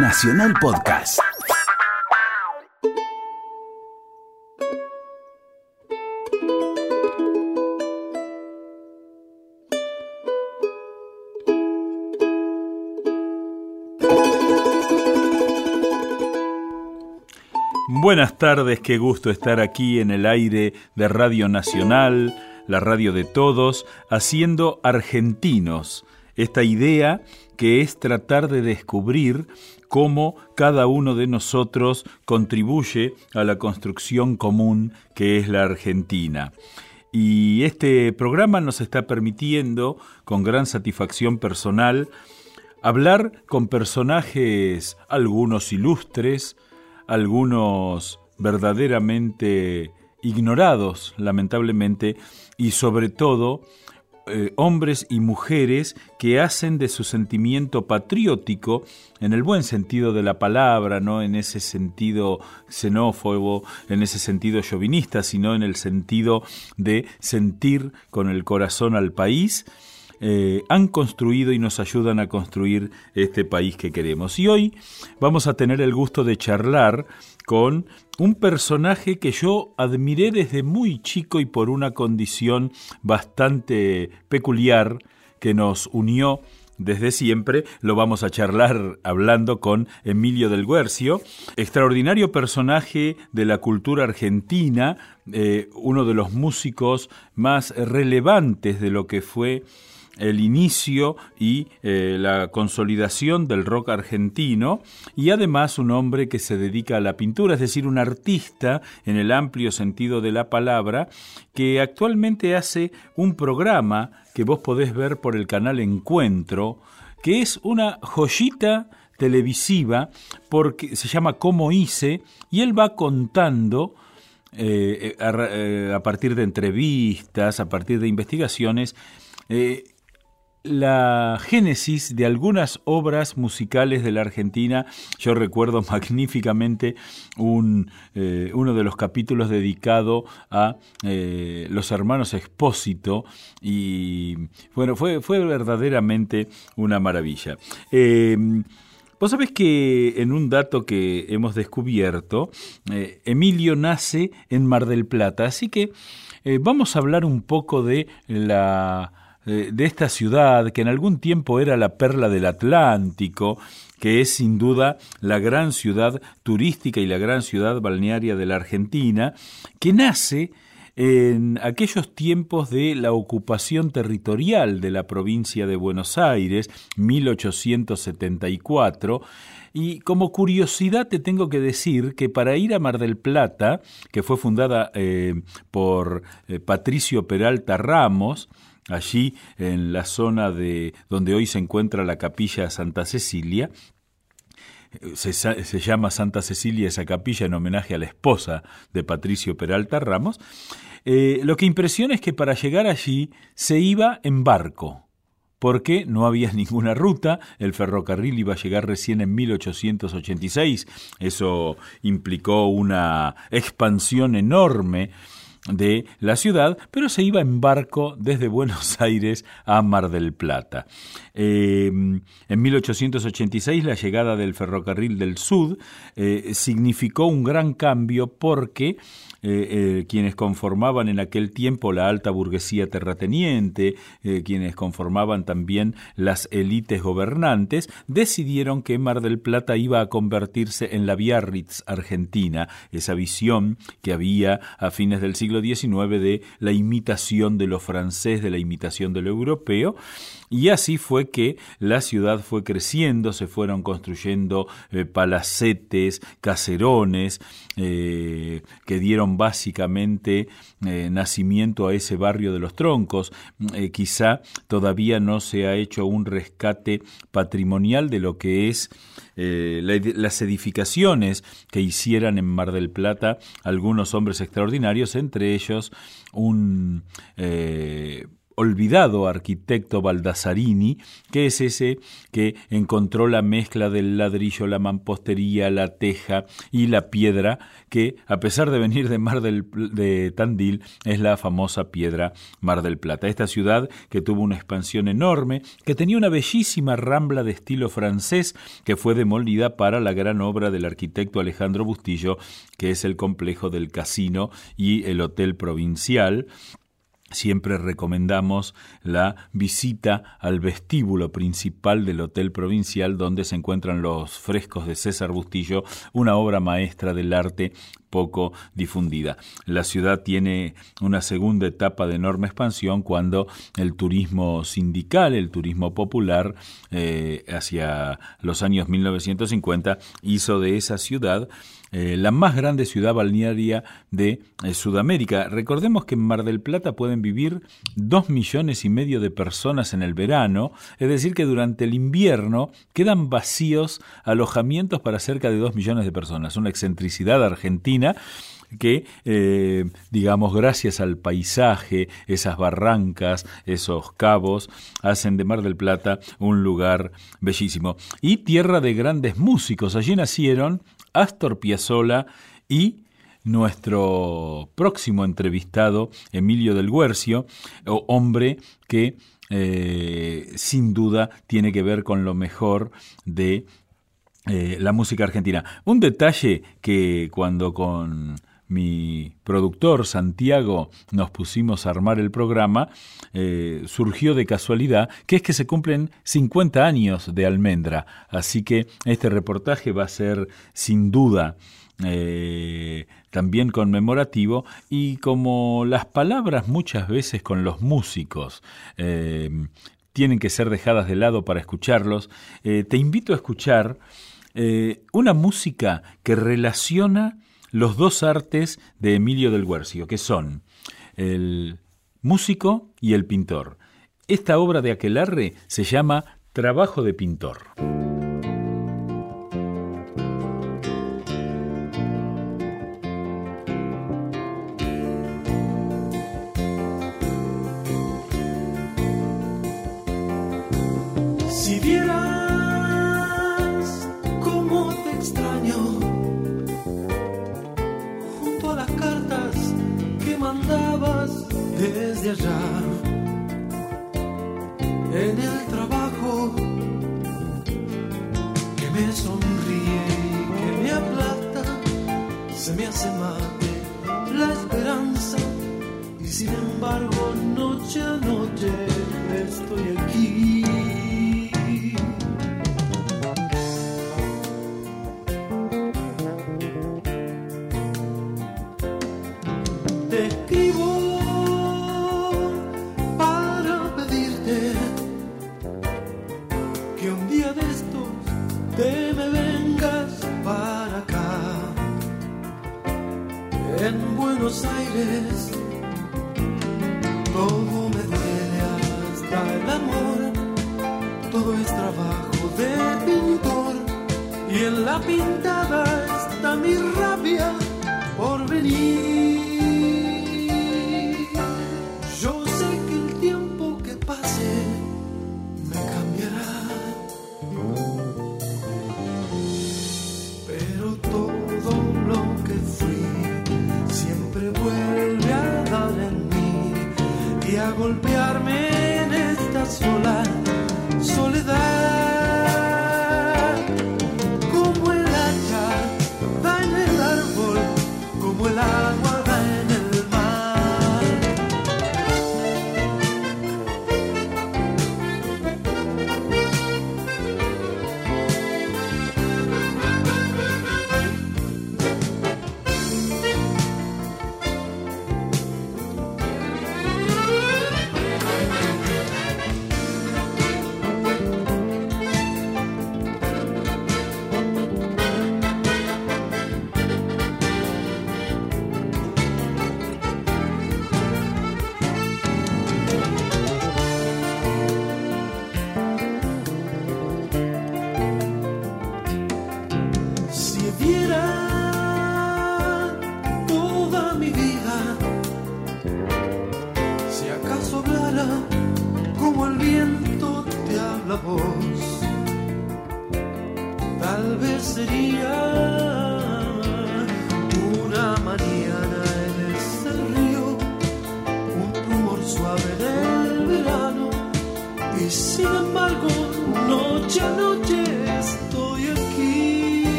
Nacional Podcast. Buenas tardes, qué gusto estar aquí en el aire de Radio Nacional, la radio de todos, haciendo argentinos. Esta idea que es tratar de descubrir cómo cada uno de nosotros contribuye a la construcción común que es la Argentina. Y este programa nos está permitiendo, con gran satisfacción personal, hablar con personajes, algunos ilustres, algunos verdaderamente ignorados, lamentablemente, y sobre todo eh, hombres y mujeres que hacen de su sentimiento patriótico, en el buen sentido de la palabra, no en ese sentido xenófobo, en ese sentido chauvinista, sino en el sentido de sentir con el corazón al país, eh, han construido y nos ayudan a construir este país que queremos. Y hoy vamos a tener el gusto de charlar con un personaje que yo admiré desde muy chico y por una condición bastante peculiar que nos unió desde siempre. Lo vamos a charlar hablando con Emilio del Guercio, extraordinario personaje de la cultura argentina, eh, uno de los músicos más relevantes de lo que fue el inicio y eh, la consolidación del rock argentino y además un hombre que se dedica a la pintura, es decir, un artista en el amplio sentido de la palabra, que actualmente hace un programa que vos podés ver por el canal Encuentro, que es una joyita televisiva porque se llama Cómo hice y él va contando eh, eh, a, partir de entrevistas, a partir de investigaciones, la génesis de algunas obras musicales de la Argentina. Yo recuerdo magníficamente un, eh, uno de los capítulos dedicado a eh, los hermanos Expósito y bueno, fue, fue verdaderamente una maravilla. Em, vos sabés que en un dato que hemos descubierto, eh, Emilio nace en Mar del Plata, así que vamos a hablar un poco de la eh, de esta ciudad que en algún tiempo era la perla del Atlántico, que es sin duda la gran ciudad turística y la gran ciudad balnearia de la Argentina, que nace en aquellos tiempos de la ocupación territorial de la provincia de Buenos Aires, 1874, y como curiosidad te tengo que decir que para ir a Mar del Plata, que fue fundada eh, por eh, Patricio Peralta Ramos, allí en la zona de donde hoy se encuentra la capilla Santa Cecilia. Se, se, llama Santa Cecilia esa capilla en homenaje a la esposa de Patricio Peralta Ramos. Eh, lo que impresiona es que para llegar allí se iba en barco porque no había ninguna ruta, el ferrocarril iba a llegar recién en 1886, eso implicó una expansión enorme de la ciudad, pero se iba en barco desde Buenos Aires a Mar del Plata. Eh, en 1886 la llegada del ferrocarril del Sud eh, significó un gran cambio porque eh, quienes conformaban en aquel tiempo la alta burguesía terrateniente, quienes conformaban también las élites gobernantes, decidieron que Mar del Plata iba a convertirse en la Biarritz argentina, esa visión que había a fines del siglo XIX de la imitación de lo francés, de la imitación de lo europeo, y así fue que la ciudad fue creciendo, se fueron construyendo eh, palacetes, caserones, eh, que dieron básicamente eh, nacimiento a ese barrio de los troncos. quizá todavía no se ha hecho un rescate patrimonial de lo que es las edificaciones que hicieran en Mar del Plata algunos hombres extraordinarios, entre ellos un olvidado arquitecto Baldasarini, que es ese que encontró la mezcla del ladrillo, la mampostería, la teja y la piedra, que a pesar de venir de Mar del de Tandil, es la famosa piedra Mar del Plata. Esta ciudad que tuvo una expansión enorme, que tenía una bellísima rambla de estilo francés que fue demolida para la gran obra del arquitecto Alejandro Bustillo, que es el complejo del casino y el hotel provincial, Siempre recomendamos la visita al vestíbulo principal del Hotel Provincial donde se encuentran los frescos de César Bustillo, una obra maestra del arte poco difundida. La ciudad tiene una segunda etapa de enorme expansión cuando el turismo sindical, el turismo popular, eh, hacia los años 1950, hizo de esa ciudad eh, la más grande ciudad balnearia de eh, Sudamérica. Recordemos que en Mar del Plata pueden vivir dos millones y medio de personas en el verano, es decir, que durante el invierno quedan vacíos alojamientos para cerca de dos millones de personas. Una excentricidad argentina que, eh, digamos, gracias al paisaje, esas barrancas, esos cabos, hacen de Mar del Plata un lugar bellísimo. Y tierra de grandes músicos. Allí nacieron Astor Piazzolla y nuestro próximo entrevistado, Emilio del Guercio, hombre que eh, sin duda tiene que ver con lo mejor de eh, la música argentina. Un detalle que cuando con mi productor Santiago nos pusimos a armar el programa, eh, surgió de casualidad, que es que se cumplen 50 años de Almendra. Así que este reportaje va a ser sin duda eh, también conmemorativo y como las palabras muchas veces con los músicos tienen que ser dejadas de lado para escucharlos, te invito a escuchar eh, una música que relaciona los dos artes de Emilio del Guercio, que son el músico y el pintor. Esta obra de Aquelarre se llama Trabajo de pintor.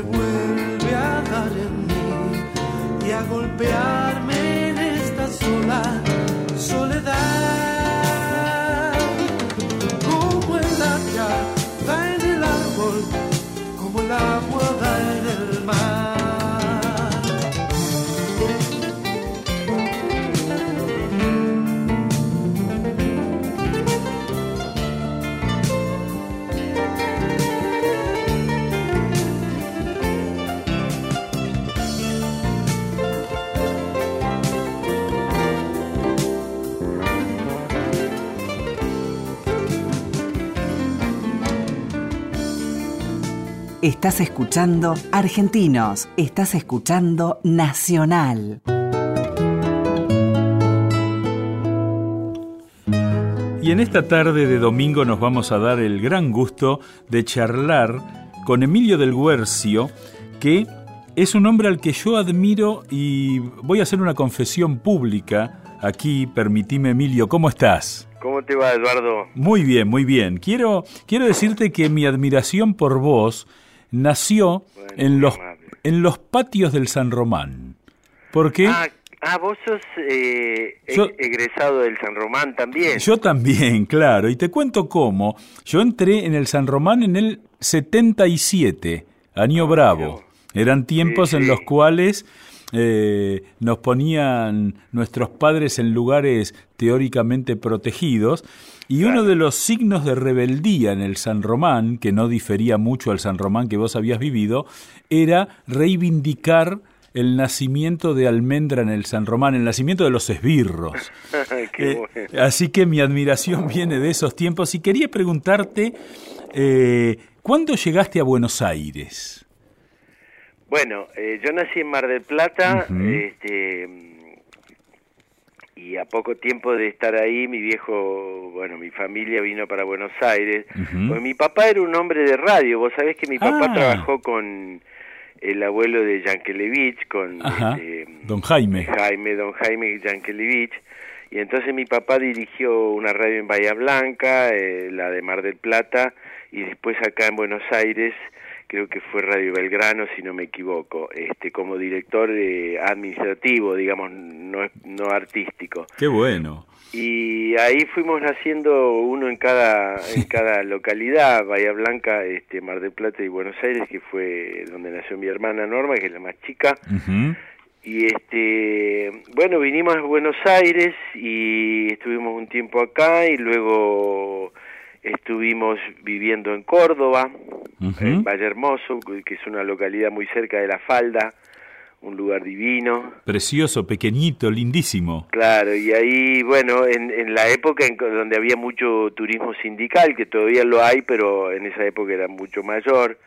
Vuelve a dar en mí y a golpearme en esta sola soledad. Como el en el árbol, como el agua Estás escuchando Argentinos, estás escuchando Nacional. Y en esta tarde de domingo nos vamos a dar el gran gusto de charlar con Emilio del Guercio, que es un hombre al que yo admiro y voy a hacer una confesión pública aquí. Permitime, Emilio, ¿cómo estás? ¿Cómo te va, Eduardo? Muy bien, muy bien. Quiero, quiero decirte que mi admiración por vos nació Bueno, en, los, amable. en los patios del San Román. Porque Ah, ah, vos sos eh, e- Yo- egresado del San Román también. yo también, claro, y te cuento cómo. Yo entré en el San Román en el 77, año bravo. Eran tiempos Sí, en los cuales eh, nos ponían nuestros padres en lugares teóricamente protegidos. Y uno de los signos de rebeldía en el San Román, que no difería mucho al San Román que vos habías vivido, era reivindicar el nacimiento de Almendra en el San Román, el nacimiento de los esbirros. Eh, así que mi admiración viene de esos tiempos y quería preguntarte, eh, ¿cuándo llegaste a Buenos Aires? Bueno, eh, yo nací en Mar del Plata, este, y a poco tiempo de estar ahí, mi viejo, bueno, mi familia vino para Buenos Aires. Pues mi papá era un hombre de radio, vos sabés que mi papá Ah. trabajó con el abuelo de Yankelevich, con Ajá, este, don Jaime. Jaime, don Jaime Yankelevich. Y entonces mi papá dirigió una radio en Bahía Blanca, eh, la de Mar del Plata, y después acá en Buenos Aires, creo que fue Radio Belgrano, si no me equivoco, este, como director eh, administrativo, digamos, no, no artístico. Qué bueno. Y ahí fuimos naciendo uno en cada en cada localidad, Bahía Blanca, este, Mar del Plata y Buenos Aires, que fue donde nació mi hermana Norma, que es la más chica. Y este, bueno, vinimos a Buenos Aires y estuvimos un tiempo acá y luego estuvimos viviendo en Córdoba, Ujú. en Valle Hermoso, que es una localidad muy cerca de La Falda, un lugar divino. Precioso, pequeñito, lindísimo. Claro, y ahí, bueno, en, en la época en donde había mucho turismo sindical, que todavía lo hay, pero en esa época era mucho mayor.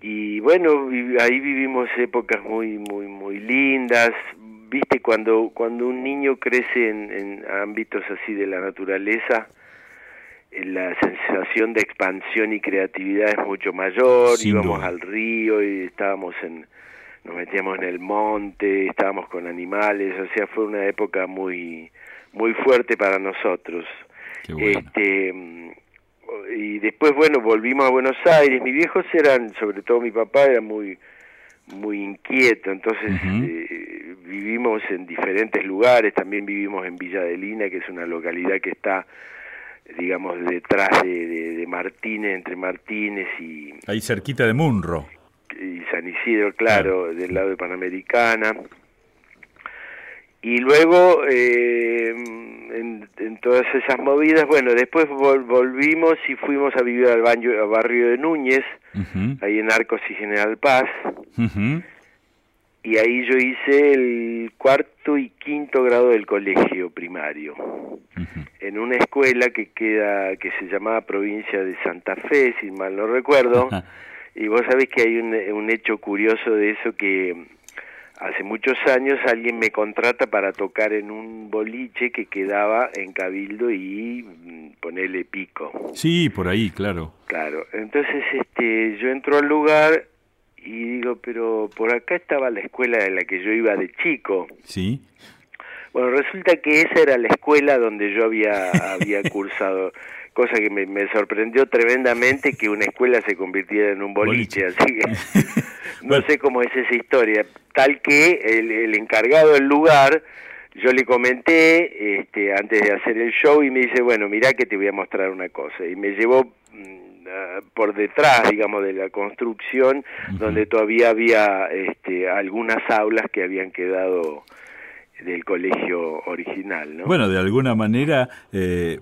Y bueno, ahí vivimos épocas muy, muy, muy lindas. Viste, cuando, cuando un niño crece en, en ámbitos así de la naturaleza, la sensación de expansión y creatividad es mucho mayor. Sin Íbamos duda. al río y estábamos en, nos metíamos en el monte, estábamos con animales, o sea, fue una época muy, muy fuerte para nosotros. Qué bueno. Este, y después, bueno, volvimos a Buenos Aires. Mis viejos eran, sobre todo mi papá, era muy muy inquieto, entonces eh, vivimos en diferentes lugares, también vivimos en Villa de Lina, que es una localidad que está, digamos, detrás de, de- de Martínez, entre Martínez y, Ahí cerquita de Munro. y San Isidro, claro, del lado de Panamericana. Y luego, eh, en, en todas esas movidas, bueno, después vol- volvimos y fuimos a vivir al, baño, al barrio de Núñez, ahí en Arcos y General Paz, Ujú. Y ahí yo hice el cuarto y quinto grado del colegio primario, en una escuela que queda, que se llamaba Provincia de Santa Fe, si mal no recuerdo. Y vos sabés que hay un, un hecho curioso de eso que hace muchos años alguien me contrata para tocar en un boliche que quedaba en Cabildo y mm, ponerle pico. Sí, por ahí, claro. Claro, entonces este, yo entro al lugar y digo, pero por acá estaba la escuela de la que yo iba de chico. Sí. Bueno, resulta que esa era la escuela donde yo había, había cursado, cosa que me, me sorprendió tremendamente que una escuela se convirtiera en un boliche, Boliche. así que no sé cómo es esa historia. Tal que el, el encargado del lugar, yo le comenté este, antes de hacer el show y me dice, bueno, mirá que te voy a mostrar una cosa. Y me llevó mm, por detrás, digamos, de la construcción, donde todavía había este, algunas aulas que habían quedado del colegio original, ¿no? Bueno, de alguna manera eh,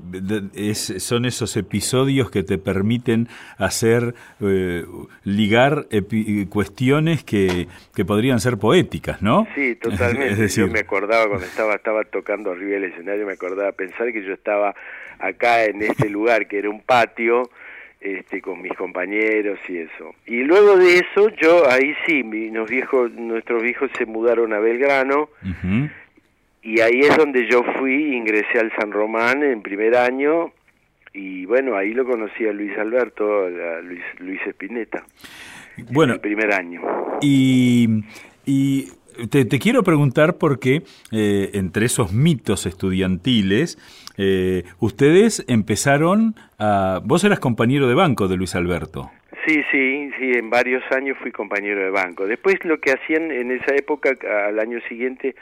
es- son esos episodios que te permiten hacer, eh, ligar epi- cuestiones que, que podrían ser poéticas, ¿no? Sí, totalmente. Es decir, Yo me acordaba cuando estaba estaba tocando arriba del escenario, me acordaba pensar que yo estaba acá en este lugar que era un patio, este, con mis compañeros y eso. Y luego de eso, yo ahí sí, mi- nos viejos, nuestros viejos se mudaron a Belgrano y ahí es donde yo fui, ingresé al San Román en primer año y bueno, ahí lo conocí a Luis Alberto, a Luis, Luis Espineta, en Bueno, el primer año. Y, y te, te quiero preguntar porque eh, entre esos mitos estudiantiles, eh, ustedes empezaron a... Vos eras compañero de banco de Luis Alberto. Sí, sí, sí, en varios años fui compañero de banco. Después lo que hacían en esa época, al año siguiente,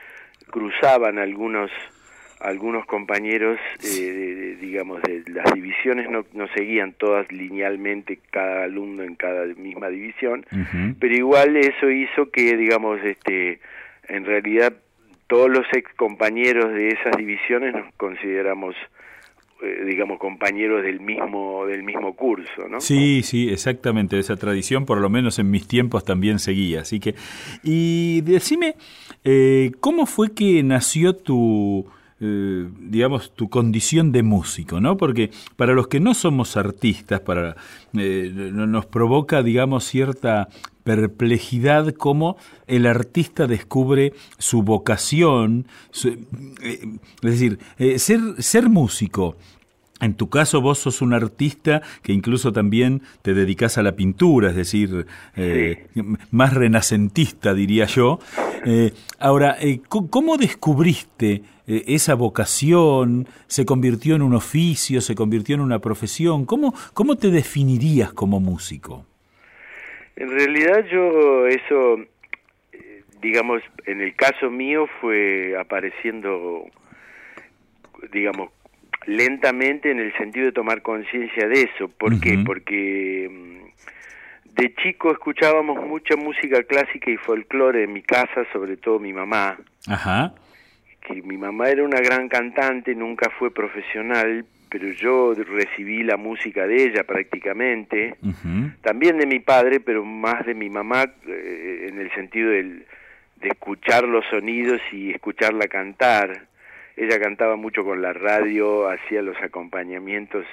cruzaban algunos algunos compañeros, eh, de- de- digamos, de las divisiones, no, no seguían todas linealmente cada alumno en cada misma división, pero igual eso hizo que, digamos, este, en realidad todos los ex compañeros de esas divisiones nos consideramos, eh, digamos, compañeros del mismo del mismo curso, ¿no? Sí, sí, exactamente. Esa tradición, por lo menos en mis tiempos, también seguía. Así que, y decime, eh, ¿cómo fue que nació tu, eh, digamos, tu condición de músico, ¿no? Porque para los que no somos artistas, para eh, no- nos provoca, digamos, cierta perplejidad cómo el artista descubre su vocación, eh, es decir, ser, ser músico en tu caso vos sos un artista que incluso también te dedicas a la pintura, es decir, eh, más renacentista diría yo. Eh, ahora, eh, ¿cómo descubriste esa vocación? ¿Se convirtió en un oficio? ¿Se convirtió en una profesión? ¿Cómo, cómo te definirías como músico? En realidad yo eso, digamos, en el caso mío fue apareciendo, digamos, lentamente en el sentido de tomar conciencia de eso. ¿Por qué? Porque mm, de chico escuchábamos mucha música clásica y folclore en mi casa, sobre todo mi mamá, Ajá. que mi mamá era una gran cantante, nunca fue profesional, pero yo recibí la música de ella prácticamente también de mi padre, pero más de mi mamá eh, en el sentido del, de escuchar los sonidos y escucharla cantar. Ella cantaba mucho con la radio, hacía los acompañamientos,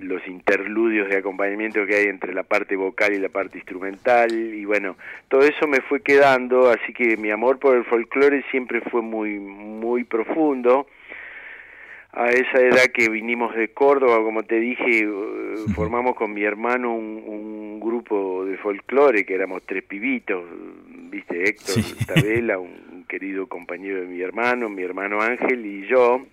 los interludios de acompañamiento que hay entre la parte vocal y la parte instrumental y bueno, todo eso me fue quedando, así que mi amor por el folclore siempre fue muy muy profundo. A esa edad que vinimos de Córdoba, como te dije, eh, formamos con mi hermano un, un grupo de folclore, que éramos tres pibitos, viste, Héctor Sí. Tabela, un querido compañero de mi hermano, mi hermano Ángel y yo,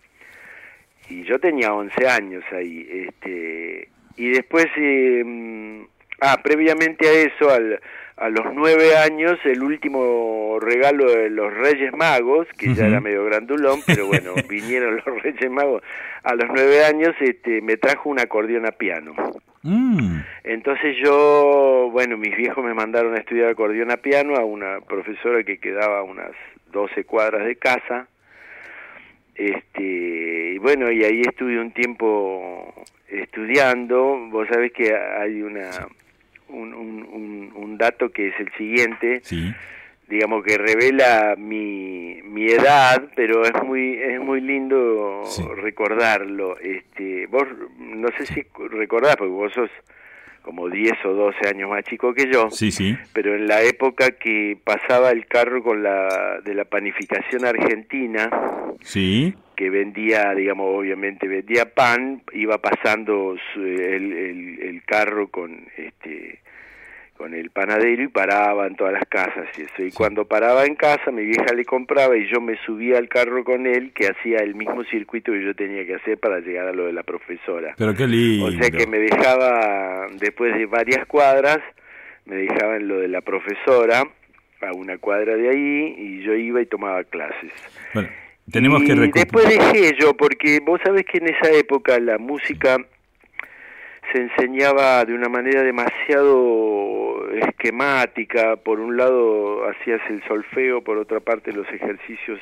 y yo tenía 11 años ahí, este, y después, eh, ah, previamente a eso, al, a los nueve años, el último regalo de los Reyes Magos, que ya era medio grandulón, pero bueno, vinieron los Reyes Magos, a los nueve años este, me trajo un acordeón a piano. Mm. Entonces yo, bueno, mis viejos me mandaron a estudiar acordeón a piano a una profesora que quedaba a unas 12 cuadras de casa. Este, y bueno, y ahí estuve un tiempo estudiando. Vos sabés que hay una un, un, un, un dato que es el siguiente, Sí. digamos que revela mi, mi edad, pero es muy es muy lindo Sí. recordarlo. Este, vos no sé si recordás porque vos sos como 10 o 12 años más chico que yo. Sí, sí. Pero en la época que pasaba el carro con la de la panificación argentina, sí. que vendía, digamos, obviamente vendía pan, iba pasando el, el, el carro con este con el panadero y paraba en todas las casas y eso. Y cuando paraba en casa, mi vieja le compraba y yo me subía al carro con él, que hacía el mismo circuito que yo tenía que hacer para llegar a lo de la profesora. Pero qué lindo. O sea que me dejaba, después de varias cuadras, me dejaba en lo de la profesora, a una cuadra de ahí, y yo iba y tomaba clases. Bueno, tenemos y que después dejé yo, porque vos sabés que en esa época la música se enseñaba de una manera demasiado esquemática, por un lado hacías el solfeo, por otra parte los ejercicios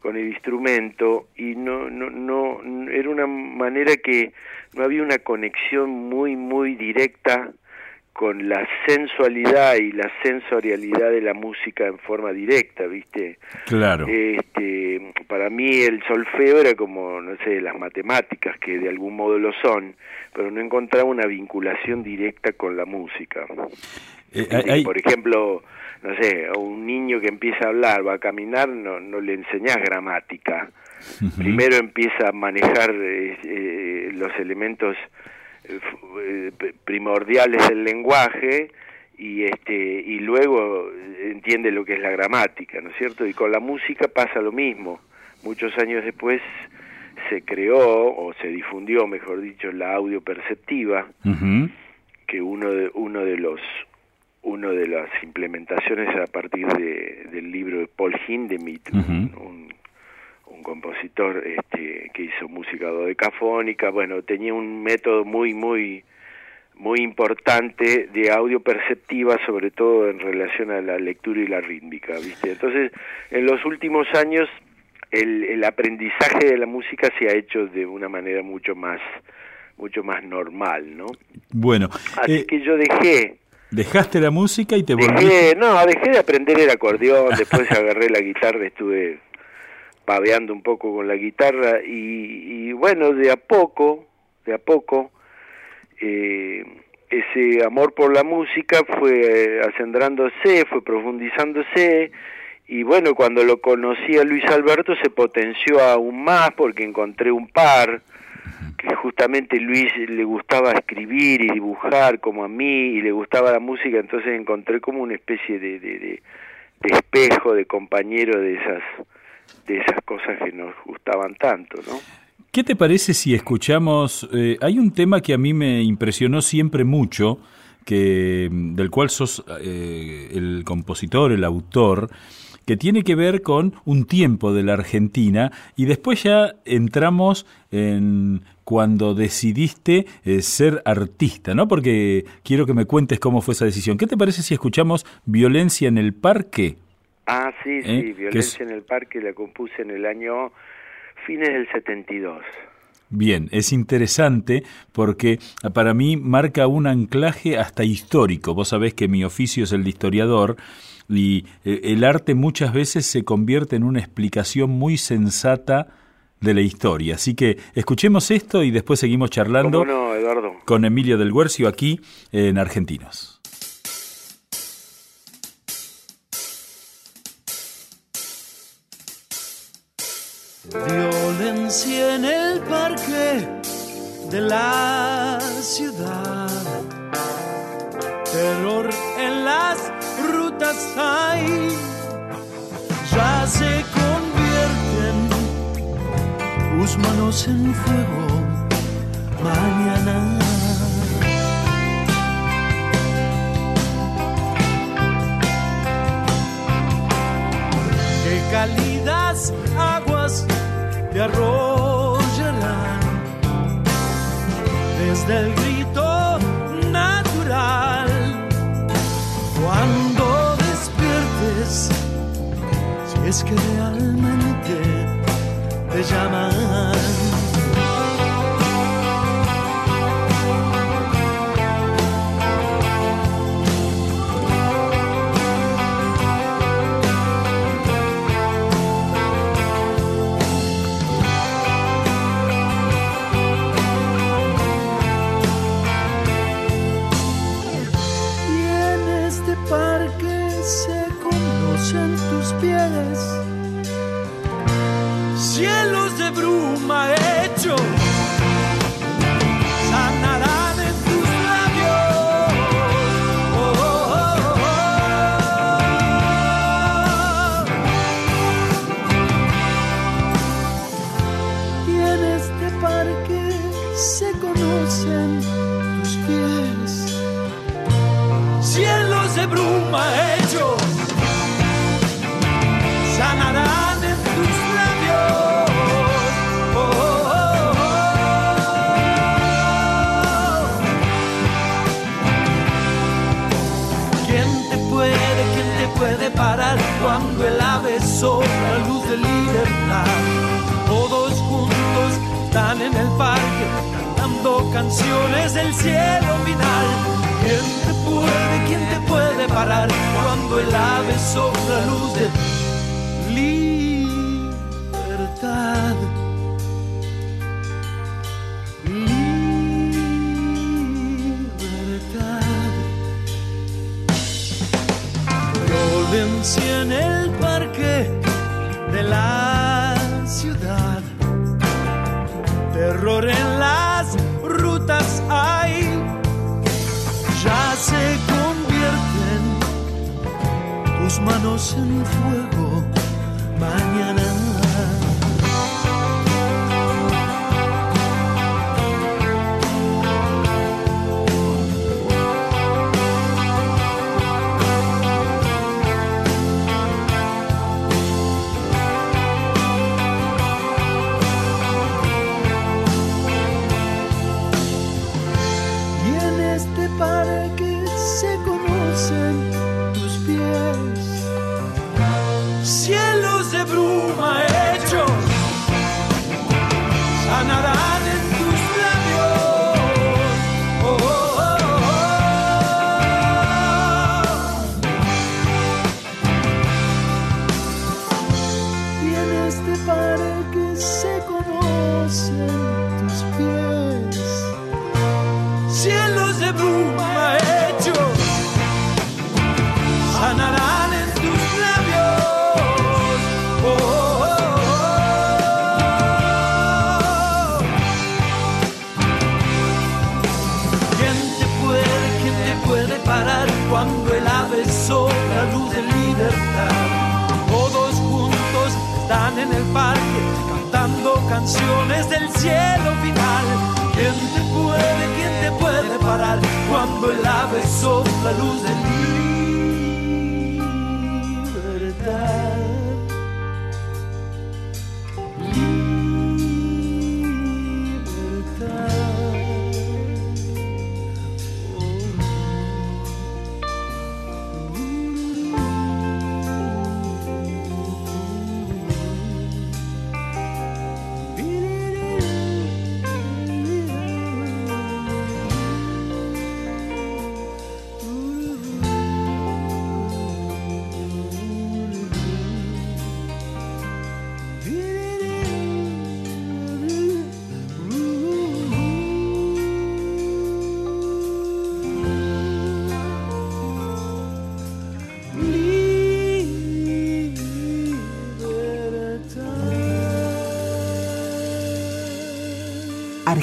con el instrumento y no no no era una manera que no había una conexión muy muy directa con la sensualidad y la sensorialidad de la música en forma directa, ¿viste? Claro. Este, para mí el solfeo era como, no sé, las matemáticas, que de algún modo lo son, pero no encontraba una vinculación directa con la música. Eh, hay... Por ejemplo, no sé, a un niño que empieza a hablar, va a caminar, no, no le enseñás gramática. Uh -huh. Primero empieza a manejar eh, eh, los elementos primordiales del lenguaje y este y luego entiende lo que es la gramática, ¿no es cierto? Y con la música pasa lo mismo. Muchos años después se creó o se difundió, mejor dicho, la audio perceptiva, uh -huh. que uno de uno de los uno de las implementaciones a partir de, del libro de Paul Hindemith, uh -huh. un, un compositor este, que hizo música dodecafónica, bueno, tenía un método muy, muy, muy importante de audio perceptiva, sobre todo en relación a la lectura y la rítmica, ¿viste? Entonces, en los últimos años, el, el aprendizaje de la música se ha hecho de una manera mucho más, mucho más normal, ¿no? Bueno. Así eh... que yo dejé Dejaste la música y te dejé, volviste. No, dejé de aprender el acordeón, después agarré la guitarra, estuve paveando un poco con la guitarra y, y bueno, de a poco, de a poco, eh, ese amor por la música fue acendrándose, fue profundizándose y bueno, cuando lo conocí a Luis Alberto se potenció aún más porque encontré un par que justamente Luis le gustaba escribir y dibujar como a mí y le gustaba la música, entonces encontré como una especie de, de, de espejo, de compañero de esas de esas cosas que nos gustaban tanto, ¿no? ¿Qué te parece si escuchamos? Eh, hay un tema que a mí me impresionó siempre mucho, que del cual sos eh, el compositor, el autor, que tiene que ver con un tiempo de la Argentina y después ya entramos en cuando decidiste eh, ser artista, ¿no? Porque quiero que me cuentes cómo fue esa decisión. ¿Qué te parece si escuchamos Violencia en el Parque? Ah, sí, sí, ¿Eh? Violencia es... en el Parque la compuse en el año fines del 72. Bien, es interesante porque para mí marca un anclaje hasta histórico. Vos sabés que mi oficio es el de historiador y eh, el arte muchas veces se convierte en una explicación muy sensata de la historia. Así que escuchemos esto y después seguimos charlando no, Eduardo? con Emilio del Guercio aquí en Argentinos. Violencia en el parque de la ciudad. Terror en las rutas hay. Ya se convierten tus manos en fuego mañana. Te arrollarán. Desde el grito natural cuando despiertes si es que realmente te llaman Todos juntos están en el parque cantando canciones del cielo final. ¿Quién te puede, quién te puede parar cuando el ave sopla luz de manos en canciones del cielo final. ¿Quién te puede, quién te puede parar cuando el ave sopla luz de libertad?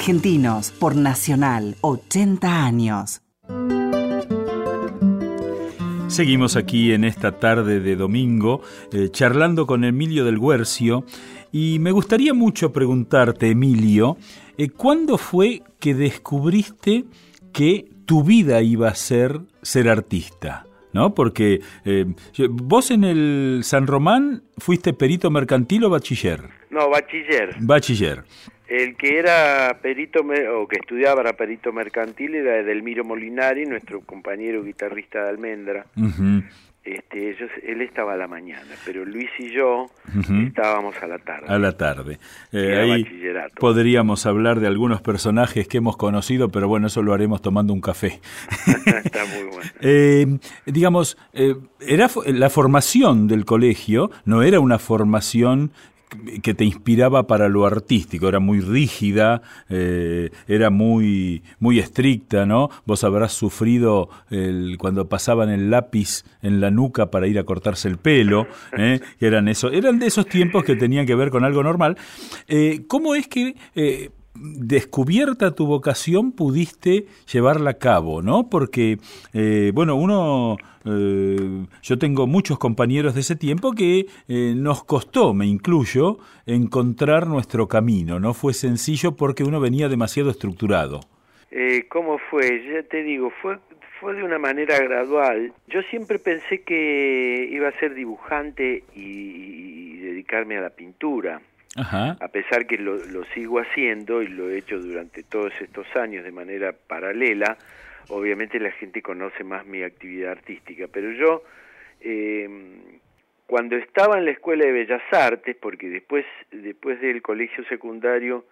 Argentinos por Nacional, 80 años. Seguimos aquí en esta tarde de domingo eh, charlando con Emilio del Guercio y me gustaría mucho preguntarte, Emilio, eh, ¿cuándo fue que descubriste que tu vida iba a ser ser artista? ¿No? Porque eh, vos en el San Román fuiste perito mercantil o bachiller. No, bachiller. Bachiller. El que era perito o que estudiaba para perito mercantil era Edelmiro Molinari, nuestro compañero guitarrista de Almendra. Este, ellos, él estaba a la mañana, pero Luis y yo estábamos a la tarde. A la tarde. Eh, ahí podríamos hablar de algunos personajes que hemos conocido, pero bueno, eso lo haremos tomando un café. Está muy bueno. Eh, digamos, eh, era la formación del colegio no era una formación que te inspiraba para lo artístico, era muy rígida, eh, era muy, muy estricta, ¿no? Vos habrás sufrido el, cuando pasaban el lápiz en la nuca para ir a cortarse el pelo, ¿eh? eran, eso, eran de esos tiempos que tenían que ver con algo normal. Eh, ¿Cómo es que descubierta tu vocación pudiste llevarla a cabo, ¿no? Porque, eh, bueno, uno, eh, yo tengo muchos compañeros de ese tiempo que eh, nos costó, me incluyo, encontrar nuestro camino. No fue sencillo porque uno venía demasiado estructurado. ¿Cómo fue? Ya te digo, fue, fue de una manera gradual. Yo siempre pensé que iba a ser dibujante y dedicarme a la pintura a pesar que lo, sigo haciendo y lo he hecho durante todos estos años de manera paralela, obviamente la gente conoce más mi actividad artística, pero yo eh, cuando estaba en la Escuela de Bellas Artes, porque después, después del colegio secundario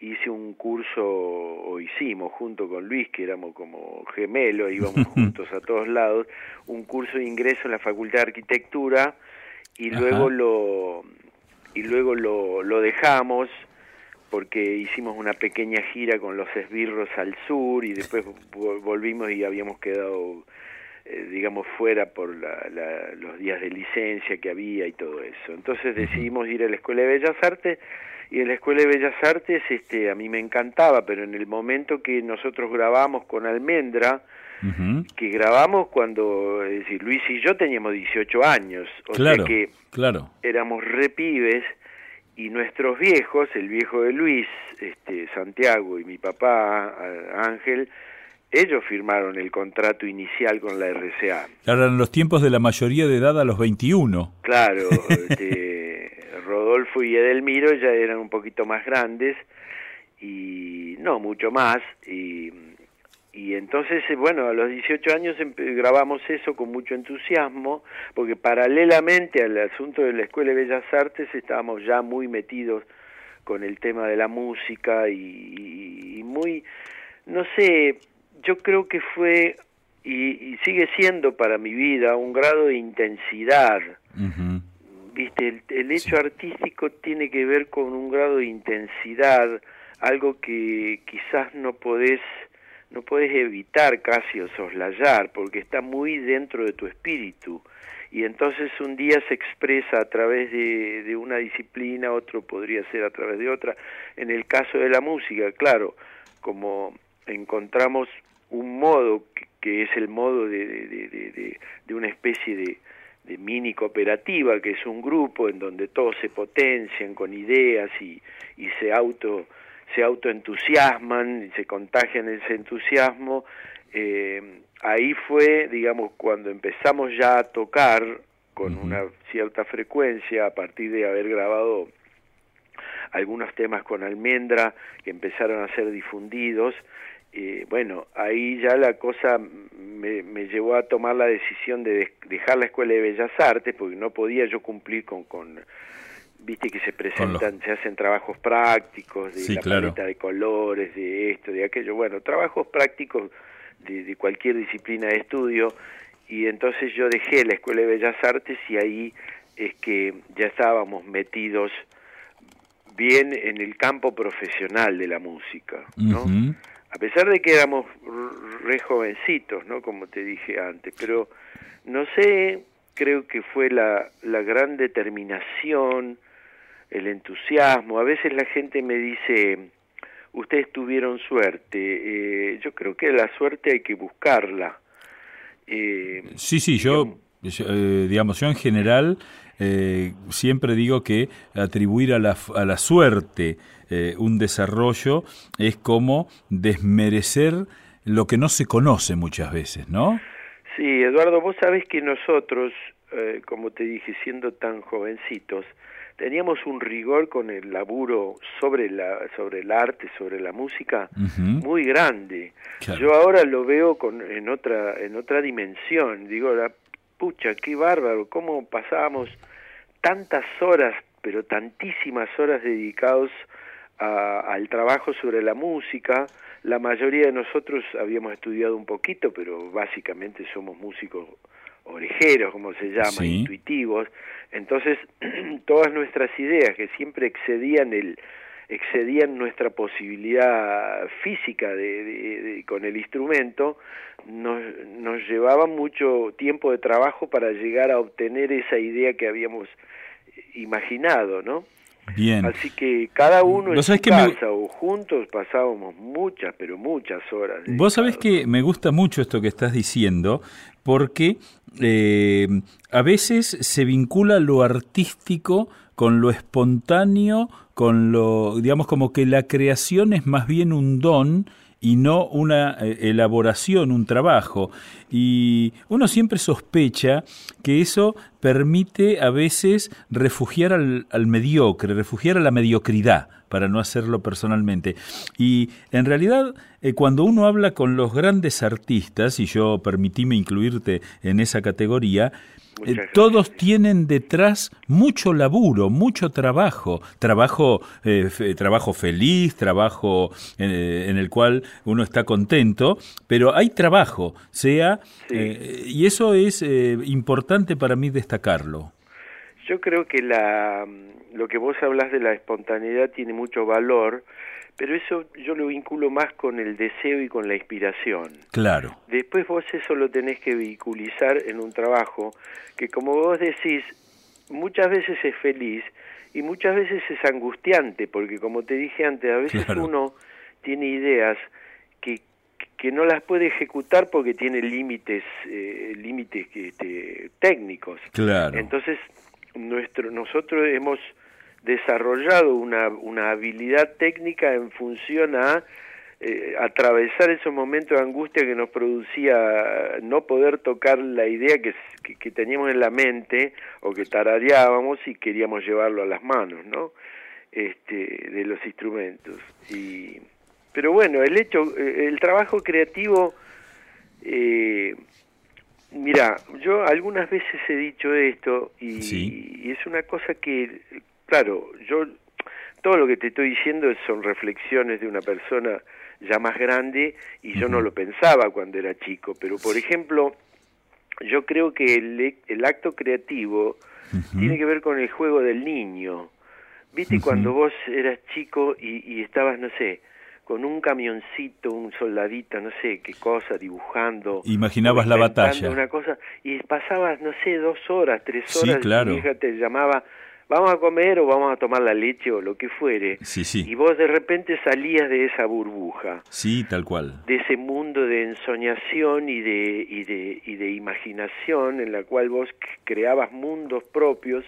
hice un curso, o hicimos junto con Luis, que éramos como gemelos, íbamos juntos a todos lados, un curso de ingreso en la Facultad de Arquitectura y luego lo y luego lo, lo dejamos porque hicimos una pequeña gira con los esbirros al sur y después volvimos y habíamos quedado eh, digamos fuera por los días de licencia que había y todo eso. Entonces decidimos ir a la escuela de bellas artes y en la escuela de bellas artes este a mí me encantaba pero en el momento que nosotros grabamos con almendra que grabamos cuando, es decir, Luis y yo teníamos 18 años, o sea que claro. éramos repibes y nuestros viejos, el viejo de Luis, este, Santiago y mi papá, Ángel, ellos firmaron el contrato inicial con la RCA. Claro, en los tiempos de la mayoría de edad a los 21. Claro, este, Rodolfo y Edelmiro ya eran un poquito más grandes y no mucho más y y entonces, eh, bueno, a los 18 años grabamos eso con mucho entusiasmo, porque paralelamente al asunto de la Escuela de Bellas Artes estábamos ya muy metidos con el tema de la música y, muy, no sé, yo creo que fue y, sigue siendo para mi vida un grado de intensidad. Viste, el, hecho artístico tiene que ver con un grado de intensidad, algo que quizás no podés no puedes evitar casi o soslayar porque está muy dentro de tu espíritu y entonces un día se expresa a través de, de, una disciplina, otro podría ser a través de otra. En el caso de la música, claro, como encontramos un modo que, es el modo de, de, de una especie de, de mini cooperativa, que es un grupo en donde todos se potencian con ideas y, y se auto se autoentusiasman y se contagian ese entusiasmo. Eh, ahí fue, digamos, cuando empezamos ya a tocar con una cierta frecuencia a partir de haber grabado algunos temas con almendra que empezaron a ser difundidos. Eh, bueno, ahí ya la cosa me, me, llevó a tomar la decisión de dejar la Escuela de Bellas Artes porque no podía yo cumplir con, con viste que se presentan, se hacen trabajos prácticos de la paleta de colores, de esto, de aquello, bueno, trabajos prácticos de, cualquier disciplina de estudio, y entonces yo dejé la Escuela de Bellas Artes y ahí es que ya estábamos metidos bien en el campo profesional de la música, ¿no? A pesar de que éramos re jovencitos, ¿no? Como te dije antes, pero no sé, creo que fue la, la gran determinación, el entusiasmo. A veces la gente me dice, ustedes tuvieron suerte. Eh, yo creo que la suerte hay que buscarla. Eh, sí, sí, yo, eh, digamos, yo en general siempre digo que atribuir a la, a la suerte un desarrollo es como desmerecer lo que no se conoce muchas veces, ¿no? Sí, Eduardo, vos sabés que nosotros, como te dije, siendo tan jovencitos, teníamos un rigor con el laburo sobre la sobre el arte sobre la música muy grande. Yo ahora lo veo con en otra en otra dimensión. Digo la pucha qué bárbaro cómo pasábamos tantas horas pero tantísimas horas dedicados al trabajo sobre la música. La mayoría de nosotros habíamos estudiado un poquito pero básicamente somos músicos orejeros, como se llama, intuitivos. Entonces, todas nuestras ideas que siempre excedían el excedían nuestra posibilidad física de, con el instrumento, nos, nos llevaba mucho tiempo de trabajo para llegar a obtener esa idea que habíamos imaginado, ¿no? Bien. Así que cada uno en su casa o juntos pasábamos muchas, pero muchas horas. Vos sabés que me gusta mucho esto que estás diciendo, porque eh, a veces se vincula lo artístico con lo espontáneo, con lo, digamos, como que la creación es más bien un don y no una eh, elaboración, un trabajo. Y uno siempre sospecha que eso permite a veces refugiar al, mediocre, refugiar a la mediocridad, para no hacerlo personalmente. Y en realidad, eh, cuando uno habla con los grandes artistas, y yo permitíme incluirte en esa categoría, eh, todos tienen detrás mucho laburo, mucho trabajo, trabajo, eh, trabajo feliz, trabajo eh, en, el cual uno está contento, pero hay trabajo, sea, y eso es importante para mí destacarlo. Yo creo que la, lo que vos hablas de la espontaneidad tiene mucho valor, pero eso yo lo vinculo más con el deseo y con la inspiración. Claro. Después vos eso lo tenés que vehiculizar en un trabajo que como vos decís, muchas veces es feliz y muchas veces es angustiante, porque como te dije antes, a veces uno tiene ideas que, que no las puede ejecutar porque tiene límites eh, límites este, técnicos. Claro. Entonces, nuestro nosotros hemos desarrollado una, una habilidad técnica en función a eh, atravesar esos momentos de angustia que nos producía no poder tocar la idea que, que, teníamos en la mente o que tarareábamos y queríamos llevarlo a las manos, ¿no? Este, de los instrumentos. Y, pero bueno, el hecho, eh, el trabajo creativo, eh, mira, yo algunas veces he dicho esto y, y es una cosa que Claro, yo todo lo que te estoy diciendo son reflexiones de una persona ya más grande y yo no lo pensaba cuando era chico, pero por ejemplo, yo creo que el, el acto creativo tiene que ver con el juego del niño. ¿Viste cuando vos eras chico y, y estabas, no sé, con un camioncito, un soldadito, no sé qué cosa, dibujando. Imaginabas la batalla. Una cosa, y pasabas, no sé, dos horas, tres horas, sí, claro. y mi hija te llamaba, vamos a comer o vamos a tomar la leche o lo que fuere. Sí, sí. Y vos de repente salías de esa burbuja. Sí, tal cual. De ese mundo de ensoñación y de, y de, y de imaginación en la cual vos creabas mundos propios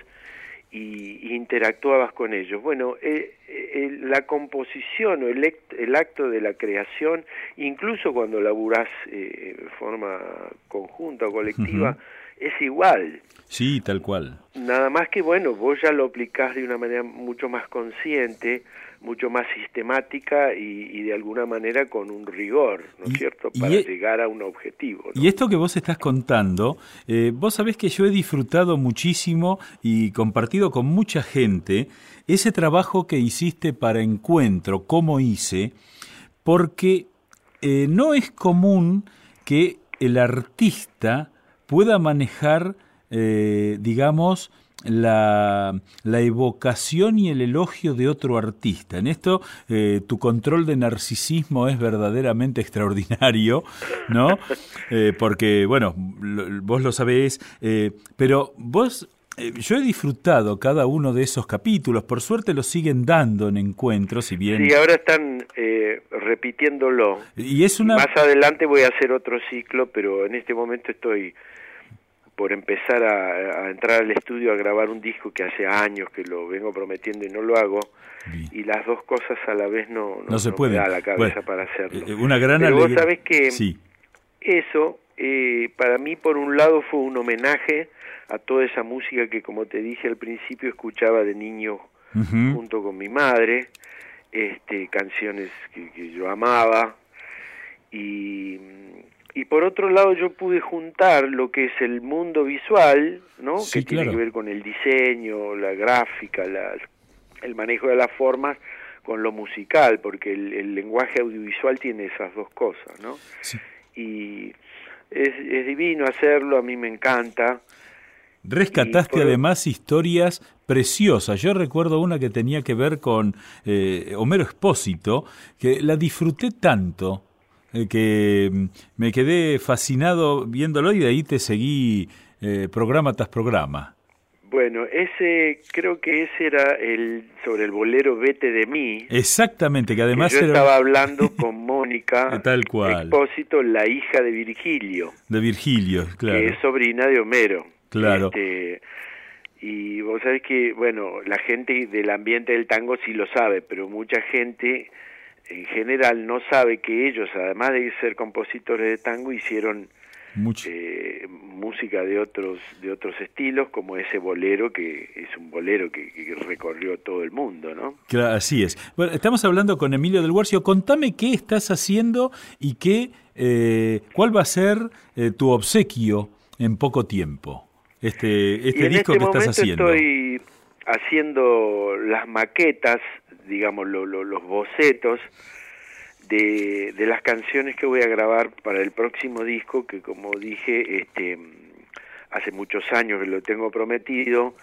y, interactuabas con ellos. Bueno, eh, eh, la composición o el, el, acto de la creación, incluso cuando laburás eh, de forma conjunta o colectiva, es igual. Sí, tal cual. Nada más que, bueno, vos ya lo aplicás de una manera mucho más consciente, mucho más sistemática y, de alguna manera con un rigor, ¿no es cierto?, para e llegar a un objetivo. Y esto que vos estás contando, eh, vos sabés que yo he disfrutado muchísimo y compartido con mucha gente ese trabajo que hiciste para Encuentro, cómo hice, porque eh, no es común que el artista pueda manejar eh, digamos, la, la, evocación y el elogio de otro artista. En esto eh, tu control de narcisismo es verdaderamente extraordinario, ¿no? Eh, porque, bueno, vos lo sabés, pero vos... Yo he disfrutado cada uno de esos capítulos, por suerte lo siguen dando en encuentros, y bien... Sí, ahora están repitiéndolo. Y es una... Más adelante voy a hacer otro ciclo, pero en este momento estoy por empezar a, entrar al estudio a grabar un disco que hace años que lo vengo prometiendo y no lo hago y las dos cosas a la vez no, no, se puede me da la cabeza para hacerlo. Eh, una gran Pero vos sabés que eso eh, para mí por un lado fue un homenaje a toda esa música que como te dije al principio escuchaba de niño junto con mi madre, este canciones que, que yo amaba y y por otro lado yo pude juntar lo que es el mundo visual, ¿no? que tiene que ver con el diseño, la gráfica, la, el manejo de las formas, con lo musical, porque el, lenguaje audiovisual tiene esas dos cosas, ¿no? Y es, es divino hacerlo, a mí me encanta. Rescataste por- además historias preciosas. Yo recuerdo una que tenía que ver con eh, Homero Espósito, que la disfruté tanto que mm, me quedé fascinado viéndolo y de ahí te seguí eh, programa tras programa. Bueno, ese creo que ese era el sobre el bolero Vete de mí. Exactamente, que que además yo era estaba hablando con Mónica Tal cual. Expósito, la hija de Virgilio, de Virgilio, claro. que es sobrina de Homero. Claro. Este, y vos sabés que, bueno, la gente del ambiente del tango sí lo sabe, pero mucha gente en general no sabe que ellos, además de ser compositores de tango, hicieron Mucho. eh, música de otros de otros estilos como ese bolero que es un bolero que, que recorrió todo el mundo no Claro, así es. Bueno, estamos hablando con Emilio del Guarcio. Contame qué estás haciendo y qué, eh, cuál va a ser eh, tu obsequio en poco tiempo. Este, este disco este que estás haciendo. estoy haciendo las maquetas digamos lo- lo- los bocetos de, de las canciones que voy a grabar para el próximo disco que como dije este hace muchos años que lo tengo prometido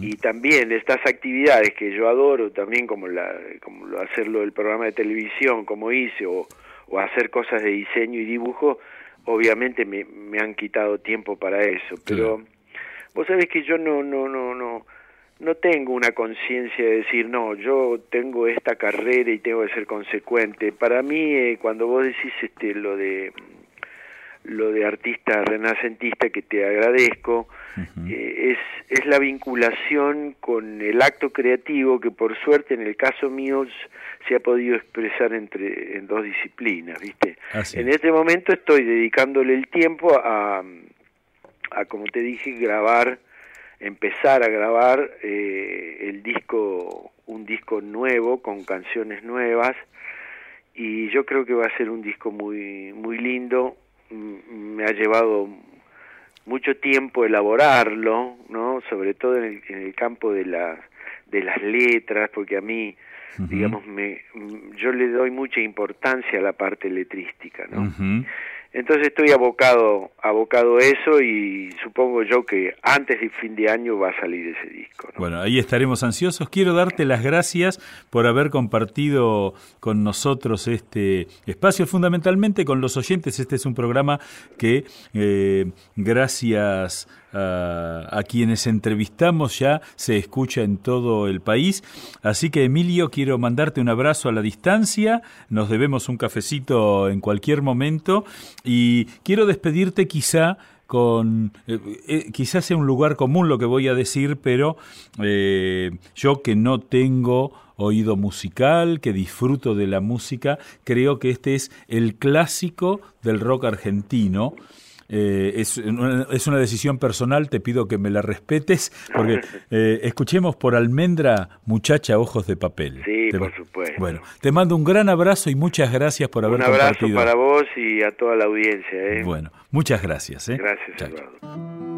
y también estas actividades que yo adoro también como la como lo- hacerlo del programa de televisión como hice o, o hacer cosas de diseño y dibujo obviamente me, me han quitado tiempo para eso. Pero vos sabés que yo no no no no no tengo una conciencia de decir no yo tengo esta carrera y tengo que ser consecuente. Para mí eh, cuando vos decís este lo de lo de artista renacentista que te agradezco eh, es es la vinculación con el acto creativo que por suerte en el caso mío se ha podido expresar entre en dos disciplinas viste en es. este momento estoy dedicándole el tiempo a a como te dije grabar empezar a grabar eh, el disco un disco nuevo con canciones nuevas y yo creo que va a ser un disco muy muy lindo. Me ha llevado mucho tiempo elaborarlo no sobre todo en el, en el campo de las de las letras porque a mí digamos me yo le doy mucha importancia a la parte letrística no. Entonces estoy abocado, abocado a eso y supongo yo que antes del fin de año va a salir ese disco. ¿no? Bueno, ahí estaremos ansiosos. Quiero darte las gracias por haber compartido con nosotros este espacio, fundamentalmente con los oyentes. Este es un programa que, eh, gracias a, quienes entrevistamos, ya se escucha en todo el país. Así que, Emilio, quiero mandarte un abrazo a la distancia. Nos debemos un cafecito en cualquier momento. Y quiero despedirte quizá con eh, eh, quizás sea un lugar común lo que voy a decir, pero eh, yo que no tengo oído musical, que disfruto de la música, creo que este es el clásico del rock argentino. Eh, es, una, es, una, decisión personal, te pido que me la respetes, porque eh, escuchemos por Almendra, muchacha, ojos de papel. Sí, te, por supuesto. Bueno, te mando un gran abrazo y muchas gracias por haber Un abrazo compartido. para vos y a toda la audiencia. ¿eh? Bueno, muchas gracias. ¿eh? Gracias. Eduardo.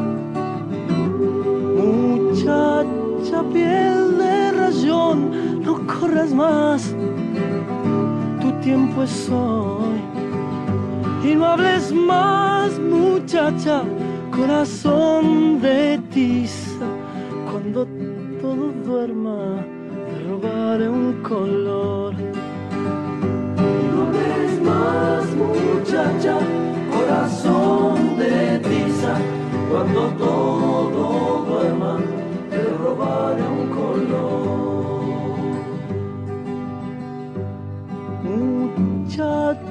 Muchacha, piel de rayón, no corras más, tu tiempo es hoy. Y no hables más, muchacha, corazón de tiza, cuando todo duerma, te robaré un color. No hables más, muchacha, corazón de tiza, cuando todo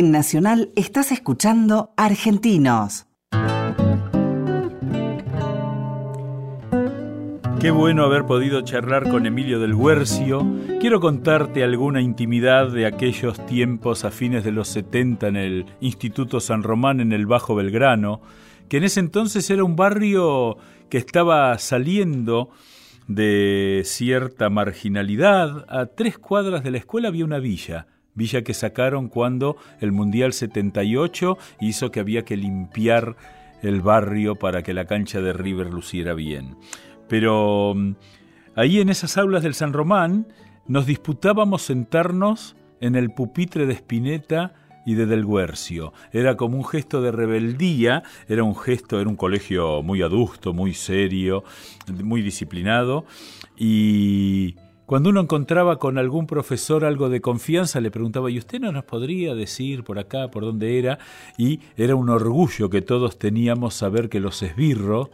En Nacional estás escuchando Argentinos. Qué bueno haber podido charlar con Emilio del Huercio. Quiero contarte alguna intimidad de aquellos tiempos a fines de los 70 en el Instituto San Román en el Bajo Belgrano, que en ese entonces era un barrio que estaba saliendo de cierta marginalidad. A tres cuadras de la escuela había una villa, villa que sacaron cuando el Mundial 78 hizo que había que limpiar el barrio para que la cancha de River luciera bien. Pero mm, ahí en esas aulas del San Román nos disputábamos sentarnos en el pupitre de Spinetta y de Del Guercio. Era como un gesto de rebeldía, era un gesto, era un colegio muy adusto, muy serio, muy disciplinado, y cuando uno encontraba con algún profesor algo de confianza, le preguntaba, ¿y usted no nos podría decir por acá, por dónde era? Y era un orgullo que todos teníamos saber que los esbirros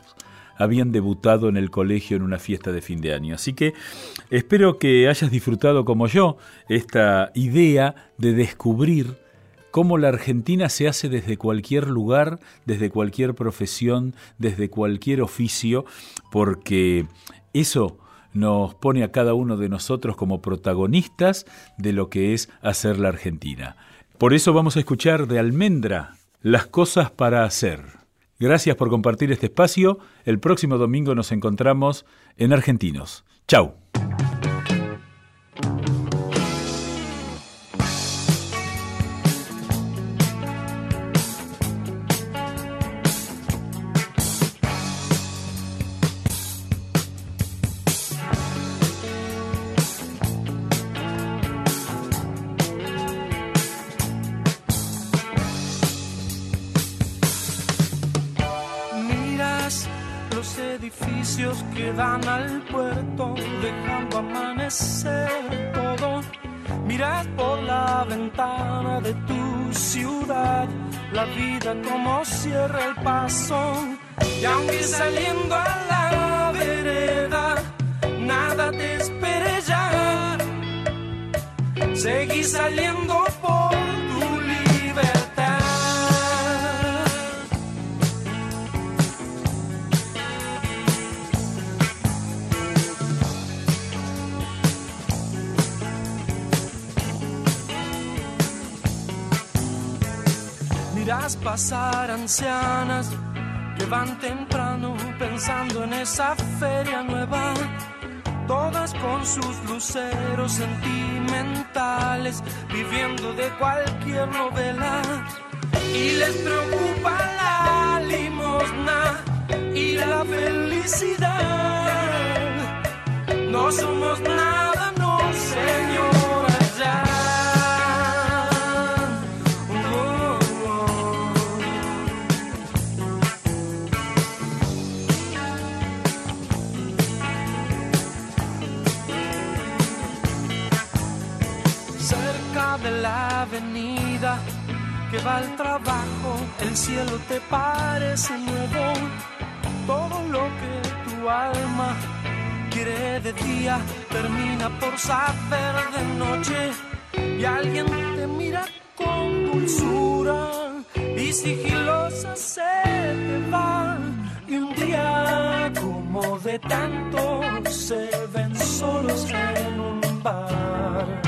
habían debutado en el colegio en una fiesta de fin de año. Así que espero que hayas disfrutado como yo esta idea de descubrir cómo la Argentina se hace desde cualquier lugar, desde cualquier profesión, desde cualquier oficio, porque eso nos pone a cada uno de nosotros como protagonistas de lo que es hacer la Argentina. Por eso vamos a escuchar de Almendra las cosas para hacer. Gracias por compartir este espacio. El próximo domingo nos encontramos en Argentinos. Chau. No somos nada, no, señora, ya. Oh, cerca de la avenida que va al trabajo, el cielo te parece nuevo. Todo lo que tu alma quiere de día termina por saber de noche y alguien te mira con dulzura y sigilosa se te va y un día como de tanto se ven solos en un bar.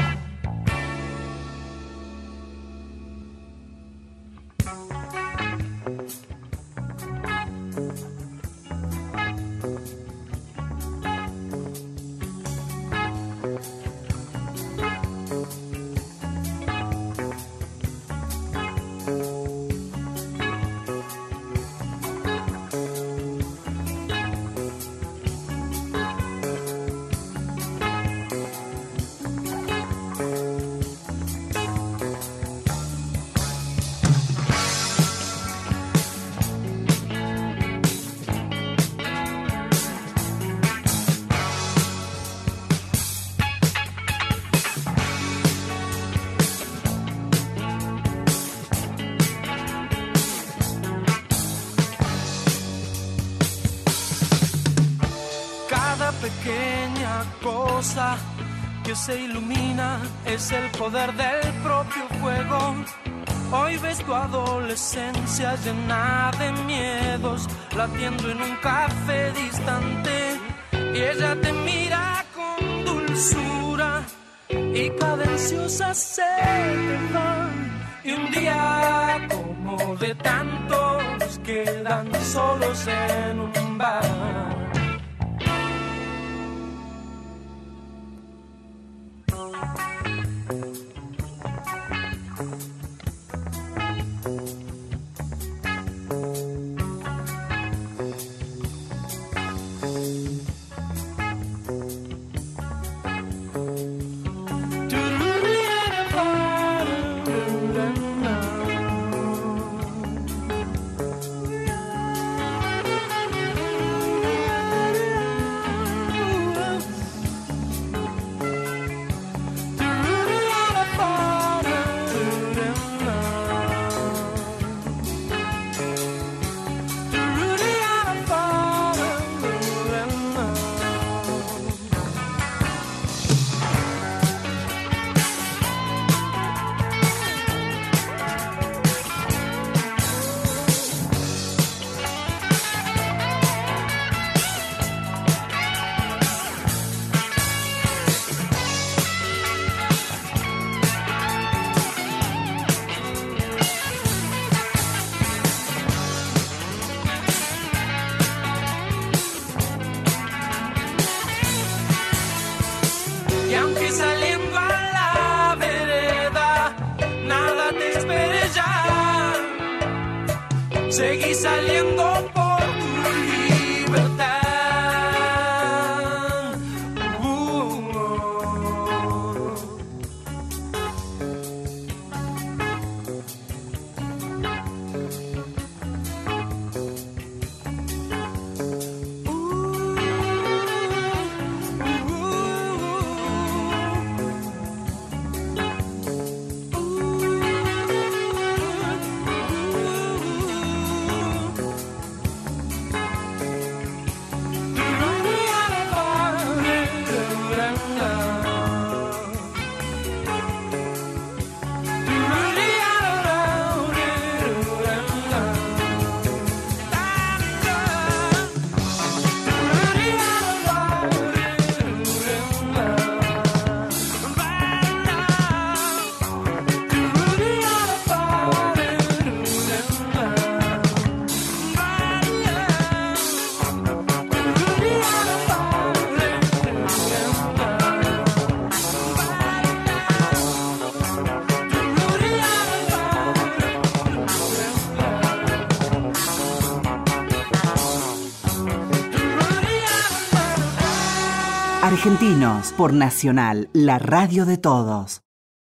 Pequeña cosa que se ilumina es el poder del propio fuego. Hoy ves tu adolescencia llena de miedos, latiendo en un café distante. Y ella te mira con dulzura y cadenciosa se te va. Y un día como de tantos quedan solos en un bar. Seguí saliendo Argentinos por Nacional, la radio de todos.